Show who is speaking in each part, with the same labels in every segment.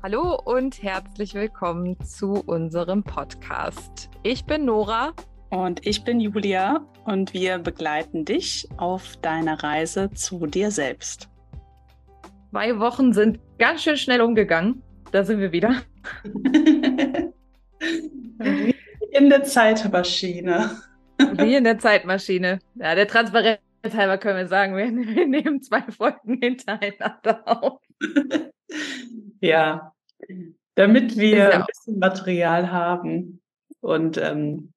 Speaker 1: Hallo und herzlich willkommen zu unserem Podcast. Ich bin Nora.
Speaker 2: Und ich bin Julia und wir begleiten dich auf deiner Reise zu dir selbst.
Speaker 1: Zwei Wochen sind ganz schön schnell umgegangen. Da sind wir wieder.
Speaker 2: in der Zeitmaschine.
Speaker 1: Wie in der Zeitmaschine. Ja, der Transparenz halber können wir sagen, wir, wir nehmen zwei Folgen hintereinander auf.
Speaker 2: Ja, damit wir ein bisschen Material haben. Und ähm,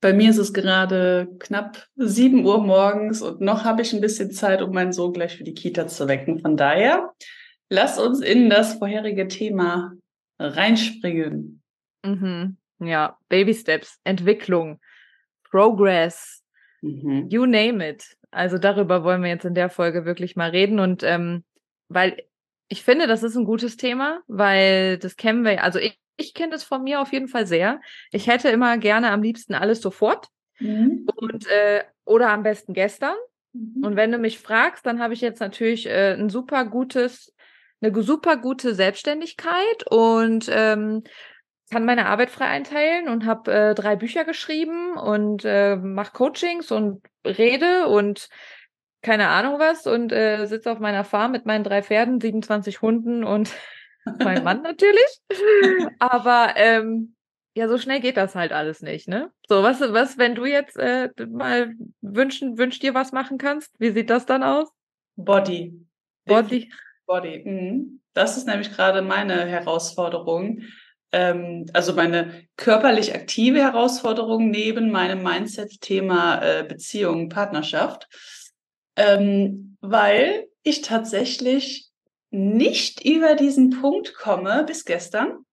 Speaker 2: bei mir ist es gerade knapp 7 Uhr morgens und noch habe ich ein bisschen Zeit, um meinen Sohn gleich für die Kita zu wecken. Von daher, lass uns in das vorherige Thema reinspringen.
Speaker 1: Mhm. Ja, Baby Steps, Entwicklung, Progress, mhm. you name it. Also darüber wollen wir jetzt in der Folge wirklich mal reden und ähm, weil ich finde, das ist ein gutes Thema, weil das kennen wir, also ich, ich kenne das von mir auf jeden Fall sehr. Ich hätte immer gerne am liebsten alles sofort mhm. und äh, oder am besten gestern. Mhm. Und wenn du mich fragst, dann habe ich jetzt natürlich äh, ein super gutes, eine super gute Selbstständigkeit und ähm, kann meine Arbeit frei einteilen und habe äh, drei Bücher geschrieben und äh, mache Coachings und rede und keine Ahnung was und äh, sitze auf meiner Farm mit meinen drei Pferden, 27 Hunden und mein Mann natürlich. Aber ähm, ja, so schnell geht das halt alles nicht, ne? So, was, was, wenn du jetzt äh, mal wünschen, wünsch dir was machen kannst, wie sieht das dann aus?
Speaker 2: Body.
Speaker 1: Body.
Speaker 2: Body. Mhm. Das ist nämlich gerade meine Herausforderung ähm, also meine körperlich aktive Herausforderung neben meinem Mindset-Thema äh, Beziehung, Partnerschaft, ähm, weil ich tatsächlich nicht über diesen Punkt komme bis gestern,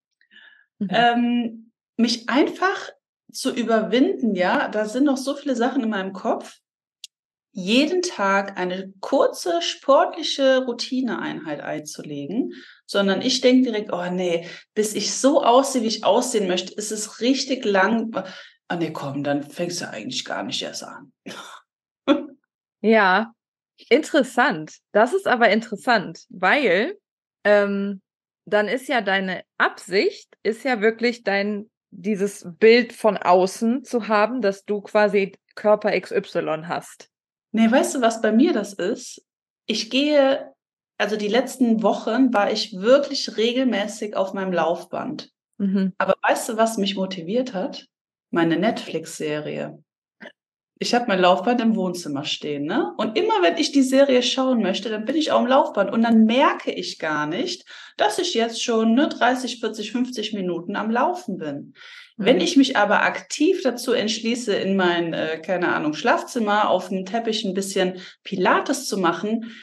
Speaker 2: mhm. ähm, mich einfach zu überwinden, ja, da sind noch so viele Sachen in meinem Kopf, jeden Tag eine kurze sportliche Routineeinheit einzulegen, sondern ich denke direkt, oh nee, bis ich so aussehe, wie ich aussehen möchte, ist es richtig lang. Ah nee, komm, dann fängst du eigentlich gar nicht erst an.
Speaker 1: Ja, interessant. Das ist aber interessant, weil ähm, dann ist ja deine Absicht, ist ja wirklich dein, dieses Bild von außen zu haben, dass du quasi Körper XY hast.
Speaker 2: Nee, weißt du, was bei mir das ist? Ich gehe, also die letzten Wochen war ich wirklich regelmäßig auf meinem Laufband. Mhm. Aber weißt du, was mich motiviert hat? Meine Netflix-Serie. Ich habe mein Laufband im Wohnzimmer stehen, ne? Und immer wenn ich die Serie schauen möchte, dann bin ich auf dem Laufband und dann merke ich gar nicht, dass ich jetzt schon ne, 30, 40, 50 Minuten am Laufen bin. Wenn mhm. ich mich aber aktiv dazu entschließe, in mein, äh, keine Ahnung, Schlafzimmer auf dem Teppich ein bisschen Pilates zu machen,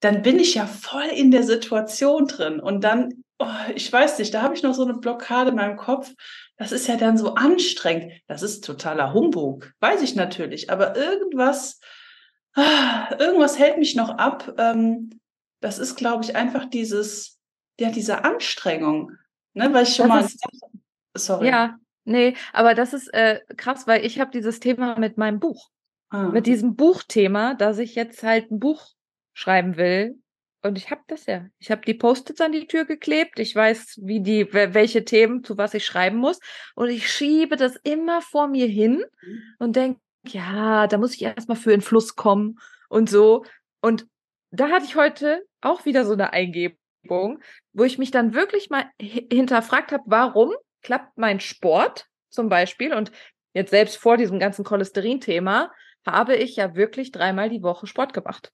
Speaker 2: dann bin ich ja voll in der Situation drin. Und dann, oh, ich weiß nicht, da habe ich noch so eine Blockade in meinem Kopf. Das ist ja dann so anstrengend. Das ist totaler Humbug, weiß ich natürlich. Aber irgendwas, ah, irgendwas hält mich noch ab. Ähm, das ist, glaube ich, einfach dieses, ja, diese Anstrengung. Ne, weil ich schon das mal. Ist,
Speaker 1: sorry. Ja, Nee, aber das ist äh, krass, weil ich habe dieses Thema mit meinem Buch. Ah. Mit diesem Buchthema, dass ich jetzt halt ein Buch schreiben will. Und ich habe das ja. Ich habe die Post-its an die Tür geklebt. Ich weiß, wie die, welche Themen, zu was ich schreiben muss. Und ich schiebe das immer vor mir hin mhm. und denke, ja, da muss ich erstmal für in Fluss kommen und so. Und da hatte ich heute auch wieder so eine Eingebung, wo ich mich dann wirklich mal hinterfragt habe, warum klappt mein Sport zum Beispiel und jetzt selbst vor diesem ganzen Cholesterin-Thema habe ich ja wirklich dreimal die Woche Sport gemacht.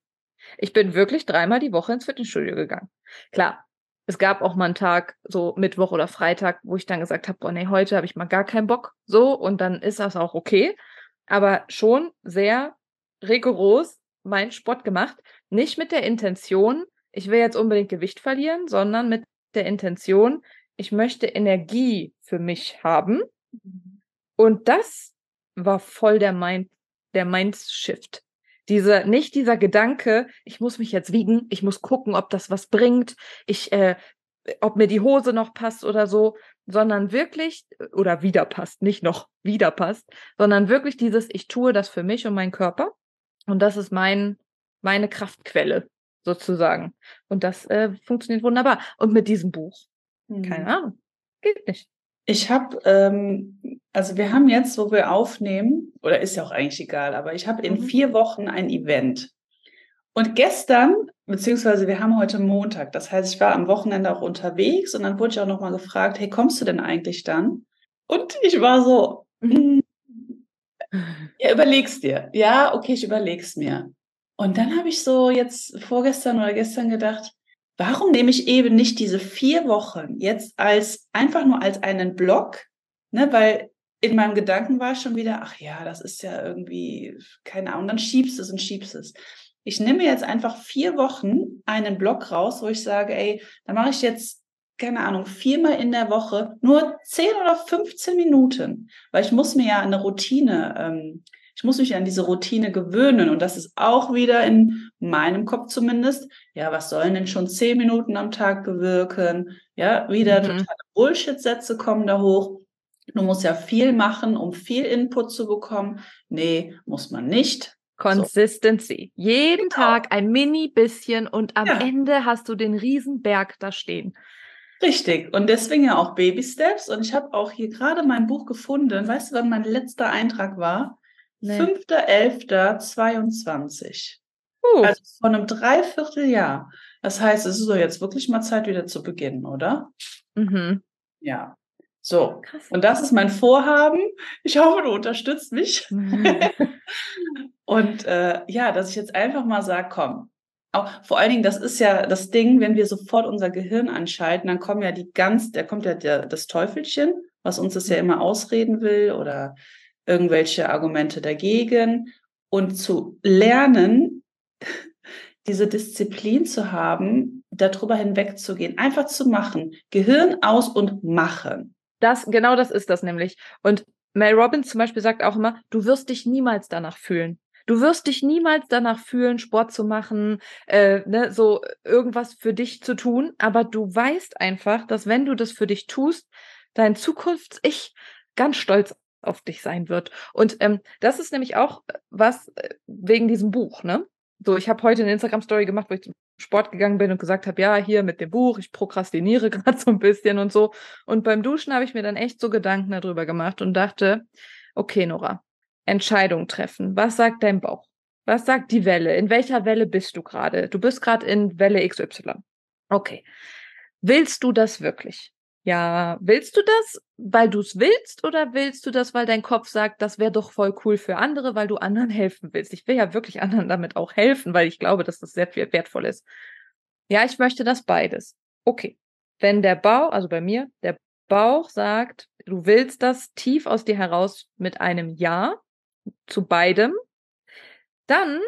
Speaker 1: Ich bin wirklich dreimal die Woche ins Fitnessstudio gegangen. Klar, es gab auch mal einen Tag, so Mittwoch oder Freitag, wo ich dann gesagt habe, boah, nee, heute habe ich mal gar keinen Bock. So, und dann ist das auch okay. Aber schon sehr rigoros meinen Sport gemacht. Nicht mit der Intention, ich will jetzt unbedingt Gewicht verlieren, sondern mit der Intention, ich möchte Energie für mich haben. Und das war voll der Mind, der Mindshift. Dieser, nicht dieser Gedanke, ich muss mich jetzt wiegen, ich muss gucken, ob das was bringt, ich, äh, ob mir die Hose noch passt oder so, sondern wirklich, oder wieder passt, nicht noch wieder passt, sondern wirklich dieses, ich tue das für mich und meinen Körper. Und das ist mein, meine Kraftquelle sozusagen. Und das äh, funktioniert wunderbar. Und mit diesem Buch Hm. Keine Ahnung. Geht nicht.
Speaker 2: Ich habe, ähm, also wir haben jetzt, wo wir aufnehmen, oder ist ja auch eigentlich egal, aber ich habe in mhm. vier Wochen ein Event. Und gestern, beziehungsweise wir haben heute Montag, das heißt, ich war am Wochenende auch unterwegs und dann wurde ich auch nochmal gefragt, hey, kommst du denn eigentlich dann? Und ich war so, mhm. ja, überlegst dir. Ja, okay, ich überleg's mir. Und dann habe ich so jetzt vorgestern oder gestern gedacht, warum nehme ich eben nicht diese vier Wochen jetzt als einfach nur als einen Block, ne, weil in meinem Gedanken war schon wieder, ach ja, das ist ja irgendwie, keine Ahnung, dann schiebst es und schiebst es. Ich nehme jetzt einfach vier Wochen einen Block raus, wo ich sage, ey, da mache ich jetzt, keine Ahnung, viermal in der Woche nur 10 oder 15 Minuten, weil ich muss mir ja eine Routine ähm, ich muss mich an diese Routine gewöhnen. Und das ist auch wieder in meinem Kopf zumindest. Ja, was sollen denn schon zehn Minuten am Tag bewirken? Ja, wieder mhm. totale Bullshit-Sätze kommen da hoch. Du musst ja viel machen, um viel Input zu bekommen. Nee, muss man nicht.
Speaker 1: Consistency. So. Jeden genau. Tag ein mini bisschen und am ja. Ende hast du den Riesenberg da stehen.
Speaker 2: Richtig. Und deswegen ja auch Baby Steps. Und ich habe auch hier gerade mein Buch gefunden. Weißt du, wann mein letzter Eintrag war? Nee. 5.11.22. Uh. Also von einem Dreivierteljahr. Das heißt, es ist so jetzt wirklich mal Zeit, wieder zu beginnen, oder? Mhm. Ja. So. Krass. Und das ist mein Vorhaben. Ich hoffe, du unterstützt mich. Mhm. Und äh, ja, dass ich jetzt einfach mal sage, komm. Auch, vor allen Dingen, das ist ja das Ding, wenn wir sofort unser Gehirn anschalten, dann kommen ja die ganz, da kommt ja der, das Teufelchen, was uns das ja mhm. immer ausreden will oder irgendwelche Argumente dagegen und zu lernen, diese Disziplin zu haben, darüber hinwegzugehen, einfach zu machen, Gehirn aus und machen.
Speaker 1: Das, genau das ist das nämlich. Und Mel Robbins zum Beispiel sagt auch immer, du wirst dich niemals danach fühlen. Du wirst dich niemals danach fühlen, Sport zu machen, äh, ne, so irgendwas für dich zu tun, aber du weißt einfach, dass wenn du das für dich tust, dein Zukunfts-Ich ganz stolz auf dich sein wird. Und ähm, das ist nämlich auch äh, was äh, wegen diesem Buch, ne? So, ich habe heute eine Instagram-Story gemacht, wo ich zum Sport gegangen bin und gesagt habe, ja, hier mit dem Buch, ich prokrastiniere gerade so ein bisschen und so. Und beim Duschen habe ich mir dann echt so Gedanken darüber gemacht und dachte, okay, Nora, Entscheidung treffen. Was sagt dein Bauch? Was sagt die Welle? In welcher Welle bist du gerade? Du bist gerade in Welle XY. Okay. Willst du das wirklich? Ja, willst du das, weil du es willst, oder willst du das, weil dein Kopf sagt, das wäre doch voll cool für andere, weil du anderen helfen willst? Ich will ja wirklich anderen damit auch helfen, weil ich glaube, dass das sehr viel wertvoll ist. Ja, ich möchte das beides. Okay. Wenn der Bauch, also bei mir, der Bauch sagt, du willst das tief aus dir heraus mit einem Ja zu beidem, dann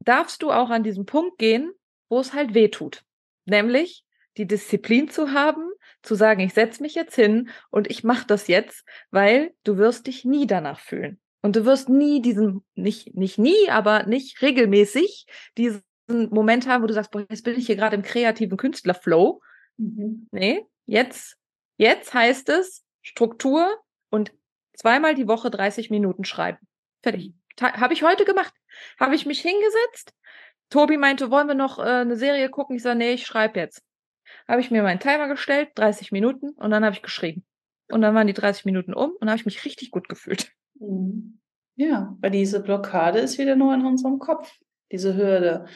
Speaker 1: darfst du auch an diesen Punkt gehen, wo es halt weh tut. Nämlich die Disziplin zu haben, zu sagen, ich setze mich jetzt hin und ich mache das jetzt, weil du wirst dich nie danach fühlen. Und du wirst nie diesen, nicht, nicht nie, aber nicht regelmäßig diesen Moment haben, wo du sagst, boah, jetzt bin ich hier gerade im kreativen Künstlerflow. Mhm. Nee, jetzt, jetzt heißt es Struktur und zweimal die Woche 30 Minuten schreiben. Fertig. Habe ich heute gemacht. Habe ich mich hingesetzt. Tobi meinte, wollen wir noch äh, eine Serie gucken? Ich sage, nee, ich schreibe jetzt habe ich mir meinen Timer gestellt, 30 Minuten, und dann habe ich geschrieben. Und dann waren die 30 Minuten um und habe ich mich richtig gut gefühlt.
Speaker 2: Mhm. Ja, weil diese Blockade ist wieder nur in unserem Kopf, diese Hürde.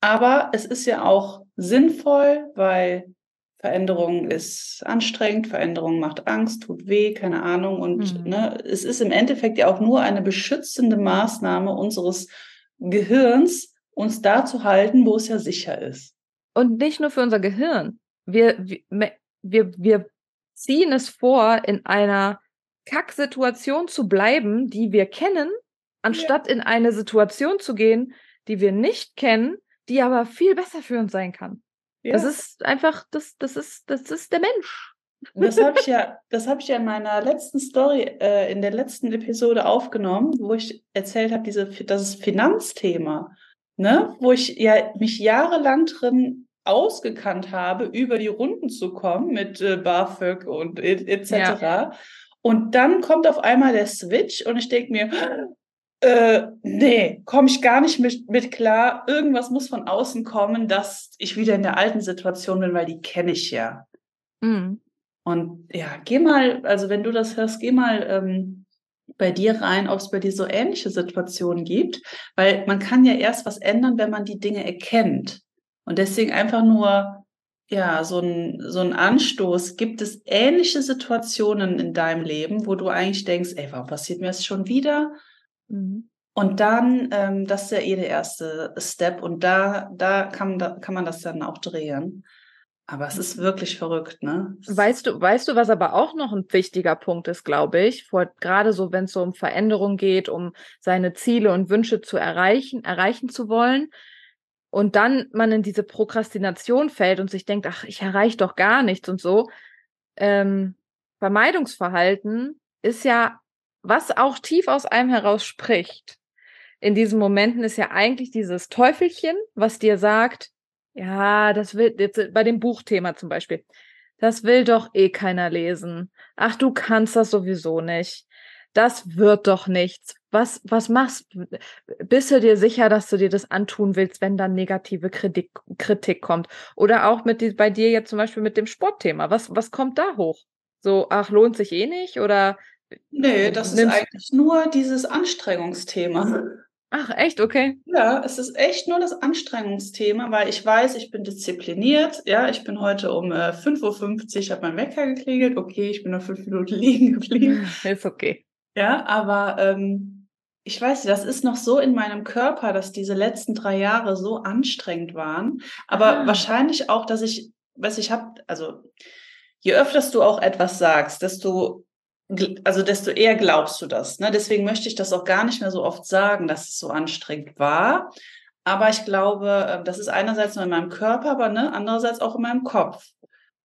Speaker 2: Aber es ist ja auch sinnvoll, weil Veränderung ist anstrengend, Veränderung macht Angst, tut weh, keine Ahnung. Und mhm. ne, es ist im Endeffekt ja auch nur eine beschützende Maßnahme unseres Gehirns, uns da zu halten, wo es ja sicher ist.
Speaker 1: Und nicht nur für unser Gehirn. Wir, wir, wir ziehen es vor, in einer Kacksituation zu bleiben, die wir kennen, anstatt ja. in eine Situation zu gehen, die wir nicht kennen, die aber viel besser für uns sein kann. Ja. Das ist einfach, das, das ist, das ist der Mensch.
Speaker 2: Das habe ich ja, das habe ich ja in meiner letzten Story, äh, in der letzten Episode aufgenommen, wo ich erzählt habe, diese, das Finanzthema, ne, wo ich ja mich jahrelang drin ausgekannt habe, über die Runden zu kommen mit äh, BAföG und etc. Ja. Und dann kommt auf einmal der Switch und ich denke mir, äh, nee, komme ich gar nicht mit, mit klar. Irgendwas muss von außen kommen, dass ich wieder in der alten Situation bin, weil die kenne ich ja. Mhm. Und ja, geh mal, also wenn du das hörst, geh mal ähm, bei dir rein, ob es bei dir so ähnliche Situationen gibt, weil man kann ja erst was ändern, wenn man die Dinge erkennt. Und deswegen einfach nur, ja, so ein, so ein Anstoß. Gibt es ähnliche Situationen in deinem Leben, wo du eigentlich denkst, ey, warum passiert mir das schon wieder? Mhm. Und dann, ähm, das ist ja eh der erste Step und da, da kann, da kann man das dann auch drehen. Aber es ist wirklich verrückt, ne?
Speaker 1: Weißt du, weißt du, was aber auch noch ein wichtiger Punkt ist, glaube ich, vor, gerade so, wenn es so um Veränderung geht, um seine Ziele und Wünsche zu erreichen, erreichen zu wollen, und dann man in diese Prokrastination fällt und sich denkt, ach, ich erreiche doch gar nichts und so. Ähm, Vermeidungsverhalten ist ja, was auch tief aus einem heraus spricht. In diesen Momenten ist ja eigentlich dieses Teufelchen, was dir sagt, ja, das will, jetzt bei dem Buchthema zum Beispiel, das will doch eh keiner lesen. Ach, du kannst das sowieso nicht. Das wird doch nichts. Was, was machst du? Bist du dir sicher, dass du dir das antun willst, wenn dann negative Kritik, Kritik kommt? Oder auch mit die, bei dir jetzt zum Beispiel mit dem Sportthema. Was, was kommt da hoch? So, ach, lohnt sich eh nicht? Oder
Speaker 2: Nee, das ist eigentlich nur dieses Anstrengungsthema.
Speaker 1: Ach, echt? Okay.
Speaker 2: Ja, es ist echt nur das Anstrengungsthema, weil ich weiß, ich bin diszipliniert. Ja, ich bin heute um äh, 5.50 Uhr, habe mein Wecker geklingelt. Okay, ich bin noch fünf Minuten liegen geblieben.
Speaker 1: Ist okay.
Speaker 2: Ja, aber ähm, ich weiß, das ist noch so in meinem Körper, dass diese letzten drei Jahre so anstrengend waren. Aber ah. wahrscheinlich auch, dass ich, was ich habe, also je öfters du auch etwas sagst, desto also desto eher glaubst du das. Ne? Deswegen möchte ich das auch gar nicht mehr so oft sagen, dass es so anstrengend war. Aber ich glaube, ähm, das ist einerseits nur in meinem Körper, aber ne, andererseits auch in meinem Kopf.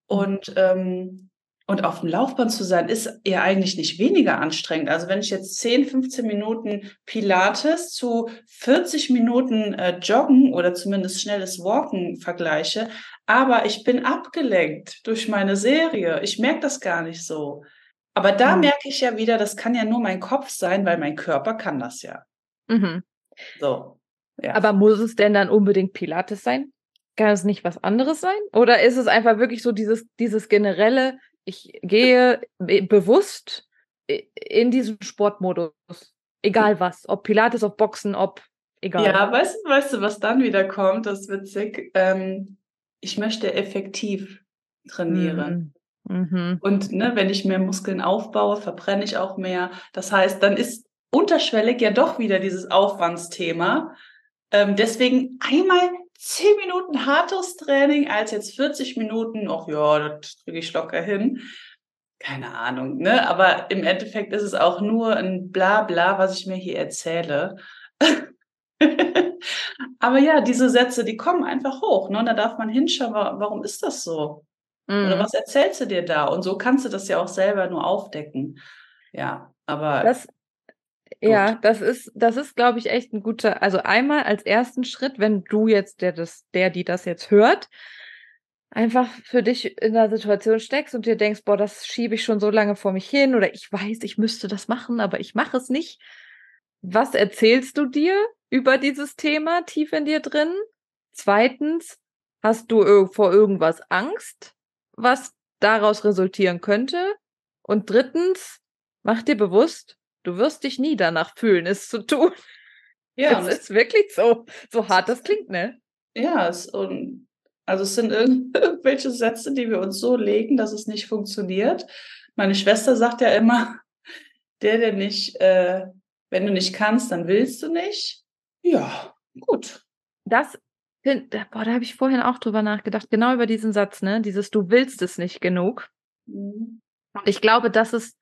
Speaker 2: Mhm. Und, ähm, und auf dem Laufband zu sein, ist ja eigentlich nicht weniger anstrengend. Also wenn ich jetzt 10, 15 Minuten Pilates zu 40 Minuten äh, Joggen oder zumindest schnelles Walken vergleiche, aber ich bin abgelenkt durch meine Serie. Ich merke das gar nicht so. Aber da mhm. merke ich ja wieder, das kann ja nur mein Kopf sein, weil mein Körper kann das ja. Mhm.
Speaker 1: So. Ja. Aber muss es denn dann unbedingt Pilates sein? Kann es nicht was anderes sein? Oder ist es einfach wirklich so dieses, dieses generelle, ich gehe bewusst in diesen Sportmodus? Egal was, ob Pilates, ob Boxen, ob egal.
Speaker 2: Ja, weißt, weißt du, was dann wieder kommt? Das ist witzig. Ähm, ich möchte effektiv trainieren. Mhm. Mhm. Und ne, wenn ich mehr Muskeln aufbaue, verbrenne ich auch mehr. Das heißt, dann ist unterschwellig ja doch wieder dieses Aufwandsthema. Ähm, deswegen einmal zehn Minuten hartes Training als jetzt 40 Minuten, ach ja, das kriege ich locker hin. Keine Ahnung, ne? Aber im Endeffekt ist es auch nur ein Blabla, was ich mir hier erzähle. Aber ja, diese Sätze, die kommen einfach hoch. Ne? Und da darf man hinschauen, warum ist das so? Mhm. Oder was erzählst du dir da? Und so kannst du das ja auch selber nur aufdecken. Ja, aber.
Speaker 1: Das, ja, das ist, das ist, glaube ich, echt ein guter, also einmal als ersten Schritt, wenn du jetzt, der das, der, die das jetzt hört, einfach für dich in der Situation steckst und dir denkst, boah, das schiebe ich schon so lange vor mich hin oder ich weiß, ich müsste das machen, aber ich mache es nicht. Was erzählst du dir über dieses Thema tief in dir drin? Zweitens, hast du vor irgendwas Angst? was daraus resultieren könnte. Und drittens, mach dir bewusst, du wirst dich nie danach fühlen, es zu tun. Ja, das ist wirklich so, so hart das klingt, ne?
Speaker 2: Ja, es, und, also es sind irgendwelche Sätze, die wir uns so legen, dass es nicht funktioniert. Meine Schwester sagt ja immer, der, der nicht, äh, wenn du nicht kannst, dann willst du nicht. Ja, gut.
Speaker 1: Das boah, da habe ich vorhin auch drüber nachgedacht, genau über diesen Satz, ne? Dieses Du willst es nicht genug. Mhm. Und ich glaube, das ist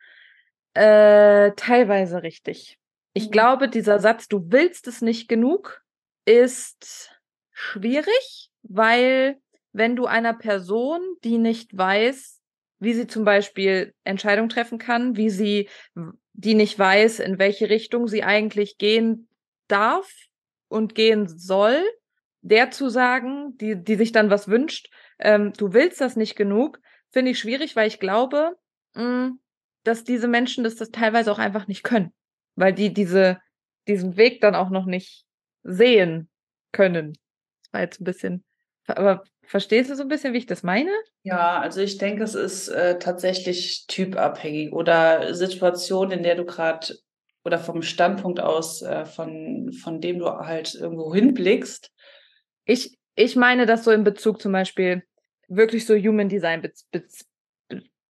Speaker 1: äh, teilweise richtig. Ich mhm. glaube, dieser Satz, du willst es nicht genug, ist schwierig, weil wenn du einer Person, die nicht weiß, wie sie zum Beispiel Entscheidungen treffen kann, wie sie, die nicht weiß, in welche Richtung sie eigentlich gehen darf und gehen soll, der zu sagen, die, die sich dann was wünscht, ähm, du willst das nicht genug, finde ich schwierig, weil ich glaube, mh, mm, dass diese Menschen das, das teilweise auch einfach nicht können, weil die diese, diesen Weg dann auch noch nicht sehen können. Das war jetzt ein bisschen Aber verstehst du so ein bisschen, wie ich das meine?
Speaker 2: Ja, also ich denke, es ist äh, tatsächlich typabhängig oder Situation, in der du gerade oder vom Standpunkt aus, äh, von, von dem du halt irgendwo hinblickst.
Speaker 1: Ich, ich meine das so in Bezug zum Beispiel wirklich so Human Design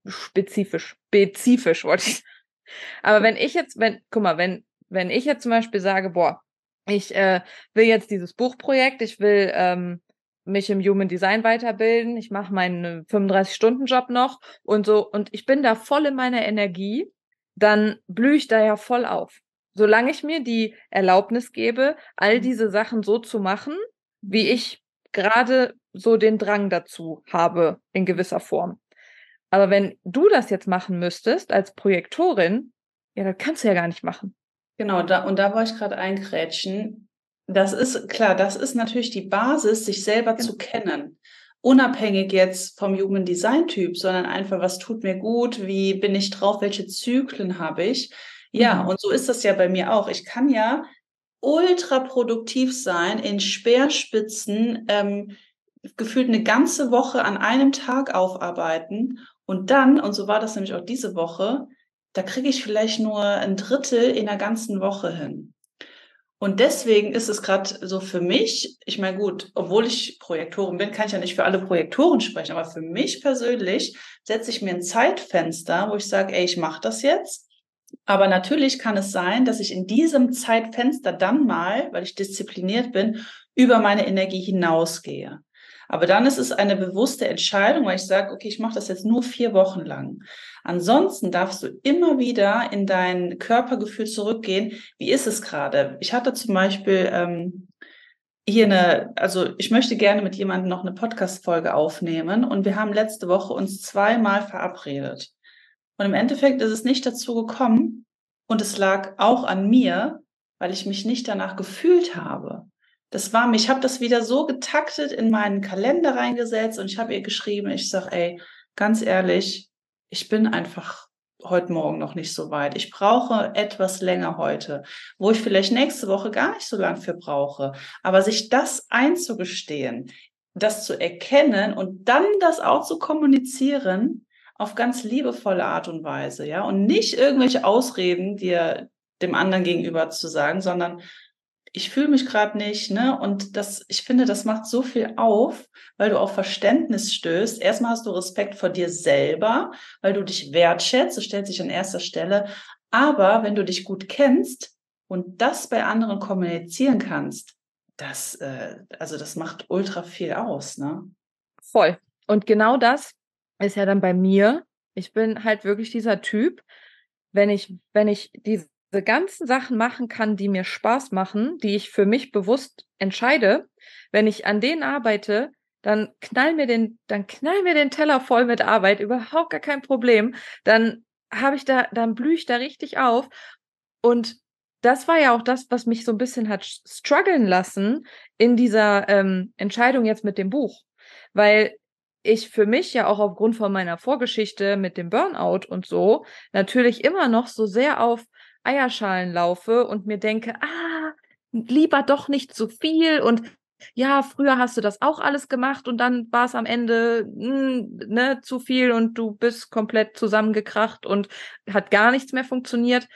Speaker 1: spezifisch, spezifisch wollte ich. Aber wenn ich jetzt, wenn, guck mal, wenn, wenn ich jetzt zum Beispiel sage, boah, ich äh, will jetzt dieses Buchprojekt, ich will ähm, mich im Human Design weiterbilden, ich mache meinen 35-Stunden-Job noch und so, und ich bin da voll in meiner Energie, dann blühe ich da ja voll auf. Solange ich mir die Erlaubnis gebe, all mhm. diese Sachen so zu machen, wie ich gerade so den Drang dazu habe, in gewisser Form. Aber wenn du das jetzt machen müsstest als Projektorin, ja, das kannst du ja gar nicht machen.
Speaker 2: Genau, da, und da wollte ich gerade eingrätschen. Das ist klar, das ist natürlich die Basis, sich selber genau. zu kennen. Unabhängig jetzt vom Human Design Typ, sondern einfach, was tut mir gut, wie bin ich drauf, welche Zyklen habe ich. Ja, mhm. und so ist das ja bei mir auch. Ich kann ja ultra produktiv sein in Speerspitzen, ähm, gefühlt eine ganze Woche an einem Tag aufarbeiten und dann, und so war das nämlich auch diese Woche, da kriege ich vielleicht nur ein Drittel in der ganzen Woche hin. Und deswegen ist es gerade so für mich, ich meine gut, obwohl ich Projektorin bin, kann ich ja nicht für alle Projektoren sprechen, aber für mich persönlich setze ich mir ein Zeitfenster, wo ich sage, ey, ich mache das jetzt. Aber natürlich kann es sein, dass ich in diesem Zeitfenster dann mal, weil ich diszipliniert bin, über meine Energie hinausgehe. Aber dann ist es eine bewusste Entscheidung, weil ich sage, okay, ich mache das jetzt nur vier Wochen lang. Ansonsten darfst du immer wieder in dein Körpergefühl zurückgehen. Wie ist es gerade? Ich hatte zum Beispiel ähm, hier eine, also ich möchte gerne mit jemandem noch eine Podcast-Folge aufnehmen und wir haben letzte Woche uns zweimal verabredet. Und im Endeffekt ist es nicht dazu gekommen und es lag auch an mir, weil ich mich nicht danach gefühlt habe das war mir, ich habe das wieder so getaktet in meinen Kalender reingesetzt und ich habe ihr geschrieben, ich sage, ey, ganz ehrlich, ich bin einfach heute Morgen noch nicht so weit. Ich brauche etwas länger heute, wo ich vielleicht nächste Woche gar nicht so lang für brauche. Aber sich das einzugestehen, das zu erkennen und dann das auch zu kommunizieren auf ganz liebevolle Art und Weise, ja, und nicht irgendwelche Ausreden dir dem anderen gegenüber zu sagen, sondern ich fühle mich gerade nicht, ne? Und das, ich finde, das macht so viel auf, weil du auf Verständnis stößt. Erstmal hast du Respekt vor dir selber, weil du dich wertschätzt, du stellst dich an erster Stelle. Aber wenn du dich gut kennst und das bei anderen kommunizieren kannst, das, äh, also das macht ultra viel aus, ne?
Speaker 1: Voll. Und genau das ist ja dann bei mir. Ich bin halt wirklich dieser Typ, wenn ich, wenn ich diese diese ganzen Sachen machen kann, die mir Spaß machen, die ich für mich bewusst entscheide, wenn ich an denen arbeite, dann knall mir den, dann knall mir den Teller voll mit Arbeit, überhaupt gar kein Problem. Dann habe ich da, dann blühe ich da richtig auf. Und das war ja auch das, was mich so ein bisschen hat strugglen lassen in dieser ähm, Entscheidung jetzt mit dem Buch. Weil ich für mich ja auch aufgrund von meiner Vorgeschichte mit dem Burnout und so natürlich immer noch so sehr auf Eierschalen laufe und mir denke, ah, lieber doch nicht zu viel und ja, früher hast du das auch alles gemacht und dann war es am Ende mh, hm, ne, zu viel und du bist komplett zusammengekracht und hat gar nichts mehr funktioniert.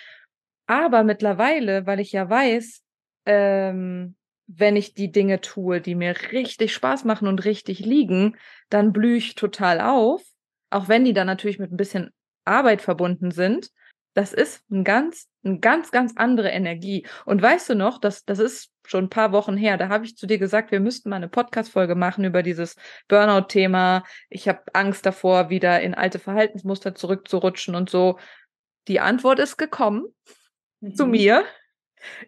Speaker 1: Aber mittlerweile, weil ich ja weiß, ähm, wenn ich die Dinge tue, die mir richtig Spaß machen und richtig liegen, dann blühe ich total auf. Auch wenn die dann natürlich mit ein bisschen Arbeit verbunden sind das ist ein ganz, eine ganz, ganz andere Energie. Und weißt du noch, das, das ist schon ein paar Wochen her, da habe ich zu dir gesagt, wir müssten mal eine Podcast-Folge machen über dieses Burnout-Thema. Ich habe Angst davor, wieder in alte Verhaltensmuster zurückzurutschen und so. Die Antwort ist gekommen mhm. zu mir,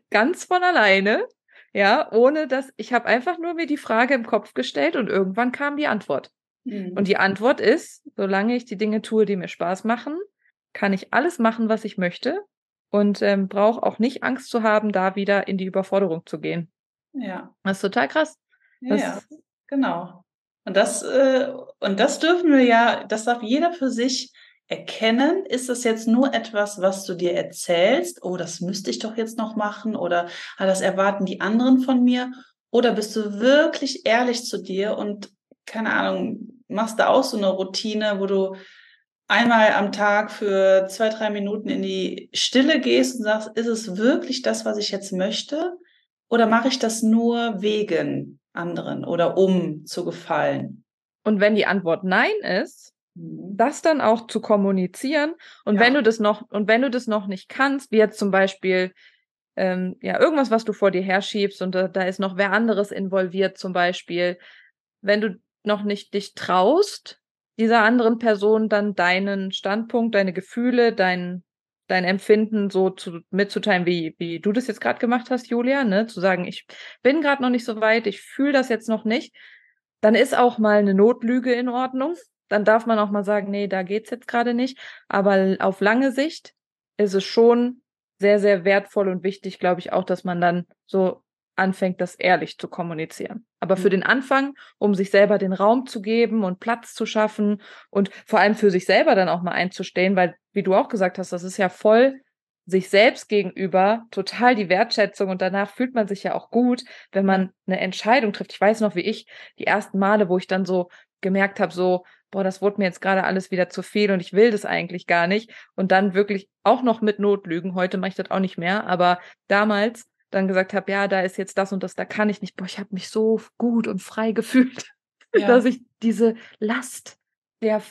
Speaker 1: ganz von alleine. Ja, ohne dass ich habe einfach nur mir die Frage im Kopf gestellt und irgendwann kam die Antwort. Mhm. Und die Antwort ist, solange ich die Dinge tue, die mir Spaß machen, kann ich alles machen, was ich möchte und ähm, brauche auch nicht Angst zu haben, da wieder in die Überforderung zu gehen.
Speaker 2: Ja.
Speaker 1: Das ist total krass.
Speaker 2: Ja, ja genau. Und das, äh, und das dürfen wir ja, das darf jeder für sich erkennen. Ist das jetzt nur etwas, was du dir erzählst? Oh, das müsste ich doch jetzt noch machen oder ah, das erwarten die anderen von mir? Oder bist du wirklich ehrlich zu dir und, keine Ahnung, machst da auch so eine Routine, wo du einmal am Tag für zwei, drei Minuten in die Stille gehst und sagst, ist es wirklich das, was ich jetzt möchte? Oder mache ich das nur wegen anderen oder um zu gefallen?
Speaker 1: Und wenn die Antwort Nein ist, mhm. das dann auch zu kommunizieren. Und ja. wenn du das noch, und wenn du das noch nicht kannst, wie jetzt zum Beispiel ähm, ja, irgendwas, was du vor dir herschiebst und da, da ist noch wer anderes involviert, zum Beispiel, wenn du noch nicht dich traust, dieser anderen Person dann deinen Standpunkt, deine Gefühle, dein, dein Empfinden so zu, mitzuteilen, wie, wie du das jetzt gerade gemacht hast, Julia, ne? Zu sagen, ich bin gerade noch nicht so weit, ich fühle das jetzt noch nicht, dann ist auch mal eine Notlüge in Ordnung. Dann darf man auch mal sagen, nee, da geht's jetzt gerade nicht. Aber auf lange Sicht ist es schon sehr, sehr wertvoll und wichtig, glaube ich, auch, dass man dann so anfängt, das ehrlich zu kommunizieren. Aber für mhm. den Anfang, um sich selber den Raum zu geben und Platz zu schaffen und vor allem für sich selber dann auch mal einzustehen, weil, wie du auch gesagt hast, das ist ja voll sich selbst gegenüber total die Wertschätzung und danach fühlt man sich ja auch gut, wenn man eine Entscheidung trifft. Ich weiß noch, wie ich die ersten Male, wo ich dann so gemerkt habe, so, boah, das wurde mir jetzt gerade alles wieder zu viel und ich will das eigentlich gar nicht. Und dann wirklich auch noch mit Notlügen, heute mache ich das auch nicht mehr, aber damals dann gesagt habe, ja, da ist jetzt das und das, da kann ich nicht. Boah, ich habe mich so gut und frei gefühlt, ja. dass ich diese Last der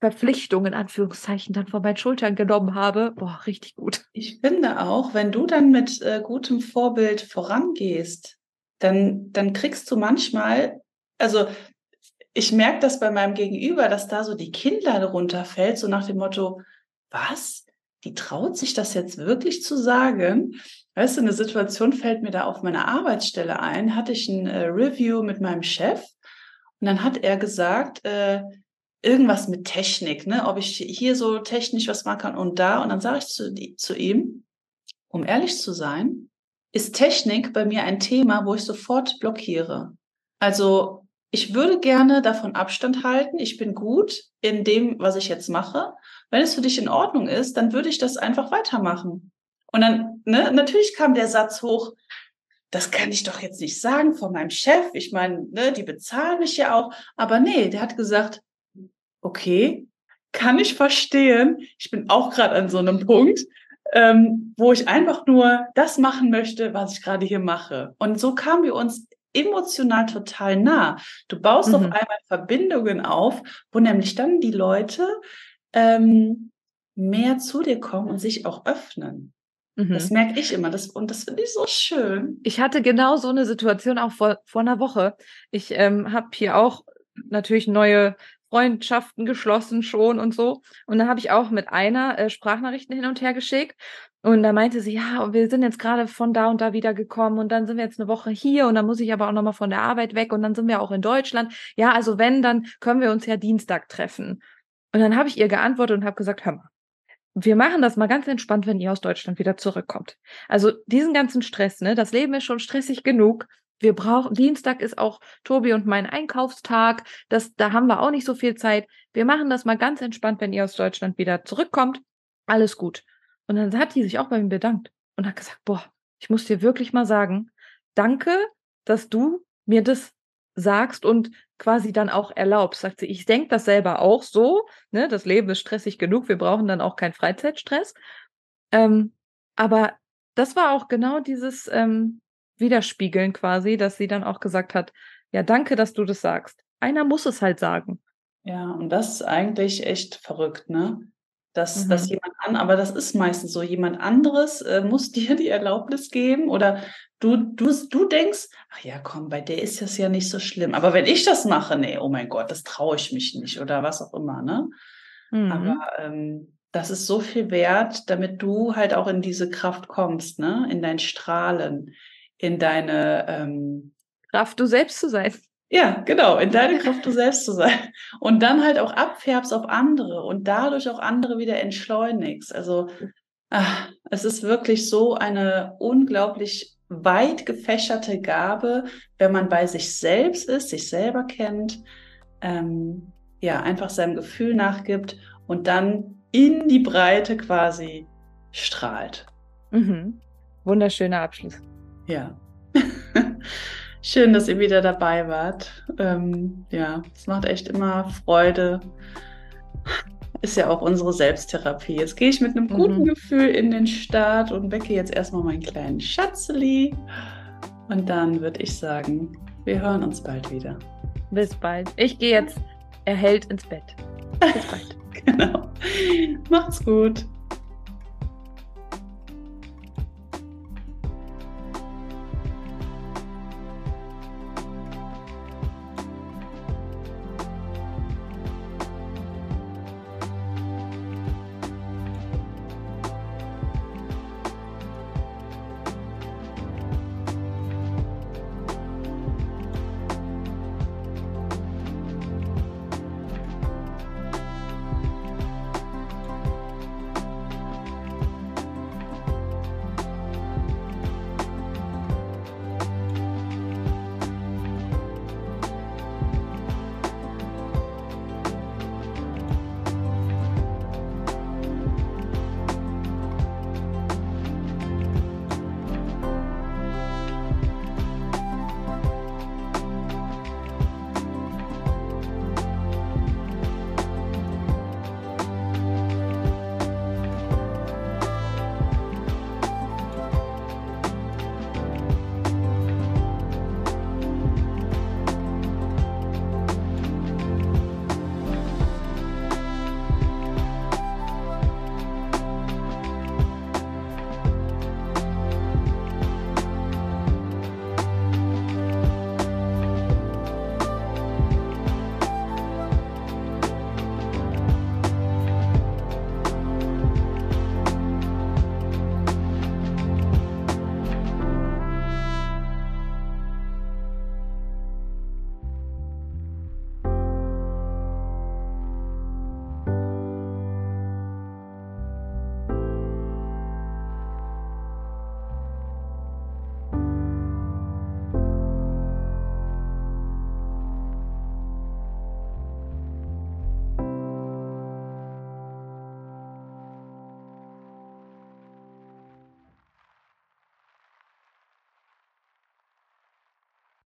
Speaker 1: Verpflichtung in Anführungszeichen dann von meinen Schultern genommen habe. Boah, richtig gut.
Speaker 2: Ich finde auch, wenn du dann mit äh, gutem Vorbild vorangehst, dann, dann kriegst du manchmal, also ich merke das bei meinem Gegenüber, dass da so die Kinnlade runterfällt, so nach dem Motto, was? Die traut sich das jetzt wirklich zu sagen? Weißt du, eine Situation fällt mir da auf meiner Arbeitsstelle ein, hatte ich ein äh, Review mit meinem Chef und dann hat er gesagt, äh, irgendwas mit Technik, ne? ob ich hier so technisch was machen kann und da. Und dann sage ich zu, zu ihm, um ehrlich zu sein, ist Technik bei mir ein Thema, wo ich sofort blockiere. Also ich würde gerne davon Abstand halten. Ich bin gut in dem, was ich jetzt mache. Wenn es für dich in Ordnung ist, dann würde ich das einfach weitermachen. Und dann, ne, natürlich kam der Satz hoch, das kann ich doch jetzt nicht sagen von meinem Chef. Ich meine, ne, die bezahlen mich ja auch. Aber nee, der hat gesagt, okay, kann ich verstehen. Ich bin auch gerade an so einem Punkt, ähm, wo ich einfach nur das machen möchte, was ich gerade hier mache. Und so kamen wir uns emotional total nah. Du baust mhm. auf einmal Verbindungen auf, wo nämlich dann die Leute ähm, mehr zu dir kommen und sich auch öffnen. Mhm. Das merke ich immer das, und das finde ich so schön.
Speaker 1: Ich hatte genau so eine Situation auch vor, vor einer Woche. Ich ähm, habe hier auch natürlich neue Freundschaften geschlossen schon und so. Und dann habe ich auch mit einer äh, Sprachnachrichten hin und her geschickt. Und da meinte sie, ja, wir sind jetzt gerade von da und da wieder gekommen und dann sind wir jetzt eine Woche hier und dann muss ich aber auch nochmal von der Arbeit weg und dann sind wir auch in Deutschland. Ja, also wenn, dann können wir uns ja Dienstag treffen. Und dann habe ich ihr geantwortet und habe gesagt, hör mal, wir machen das mal ganz entspannt, wenn ihr aus Deutschland wieder zurückkommt. Also diesen ganzen Stress, ne, das Leben ist schon stressig genug. Wir brauchen, Dienstag ist auch Tobi und mein Einkaufstag. Das, da haben wir auch nicht so viel Zeit. Wir machen das mal ganz entspannt, wenn ihr aus Deutschland wieder zurückkommt. Alles gut. Und dann hat die sich auch bei mir bedankt und hat gesagt, boah, ich muss dir wirklich mal sagen, danke, dass du mir das sagst und quasi dann auch erlaubst. Sagt sie, ich denke das selber auch so, ne, das Leben ist stressig genug, wir brauchen dann auch keinen Freizeitstress. Ähm, aber das war auch genau dieses, ähm, widerspiegeln quasi, dass sie dann auch gesagt hat, ja, danke, dass du das sagst. Einer muss es halt sagen.
Speaker 2: Ja, und das ist eigentlich echt verrückt, ne? Dass, mhm. dass jemand an, aber das ist meistens so, jemand anderes äh, muss dir die Erlaubnis geben oder du, du, du denkst, ach ja, komm, bei der ist das ja nicht so schlimm. Aber wenn ich das mache, nee, oh mein Gott, das traue ich mich nicht oder was auch immer, ne? Mhm. Aber ähm, das ist so viel wert, damit du halt auch in diese Kraft kommst, ne? In dein Strahlen, in deine ähm,
Speaker 1: Kraft, du selbst zu sein.
Speaker 2: Ja, genau, in deine Kraft, du selbst zu sein. Und dann halt auch abfärbst auf andere und dadurch auch andere wieder entschleunigst. Also ach, es ist wirklich so eine unglaublich weit gefächerte Gabe, wenn man bei sich selbst ist, sich selber kennt, ähm, ja, einfach seinem Gefühl nachgibt und dann in die Breite quasi strahlt.
Speaker 1: Mhm. Wunderschöner Abschluss.
Speaker 2: Ja. Schön, dass ihr wieder dabei wart. Ähm, ja, es macht echt immer Freude. Ist ja auch unsere Selbsttherapie. Jetzt gehe ich mit einem guten mhm. Gefühl in den Start und wecke jetzt erstmal meinen kleinen Schatzeli. Und dann würde ich sagen, wir hören uns bald wieder.
Speaker 1: Bis bald. Ich gehe jetzt erhellt ins Bett. Bis bald.
Speaker 2: genau. Macht's gut.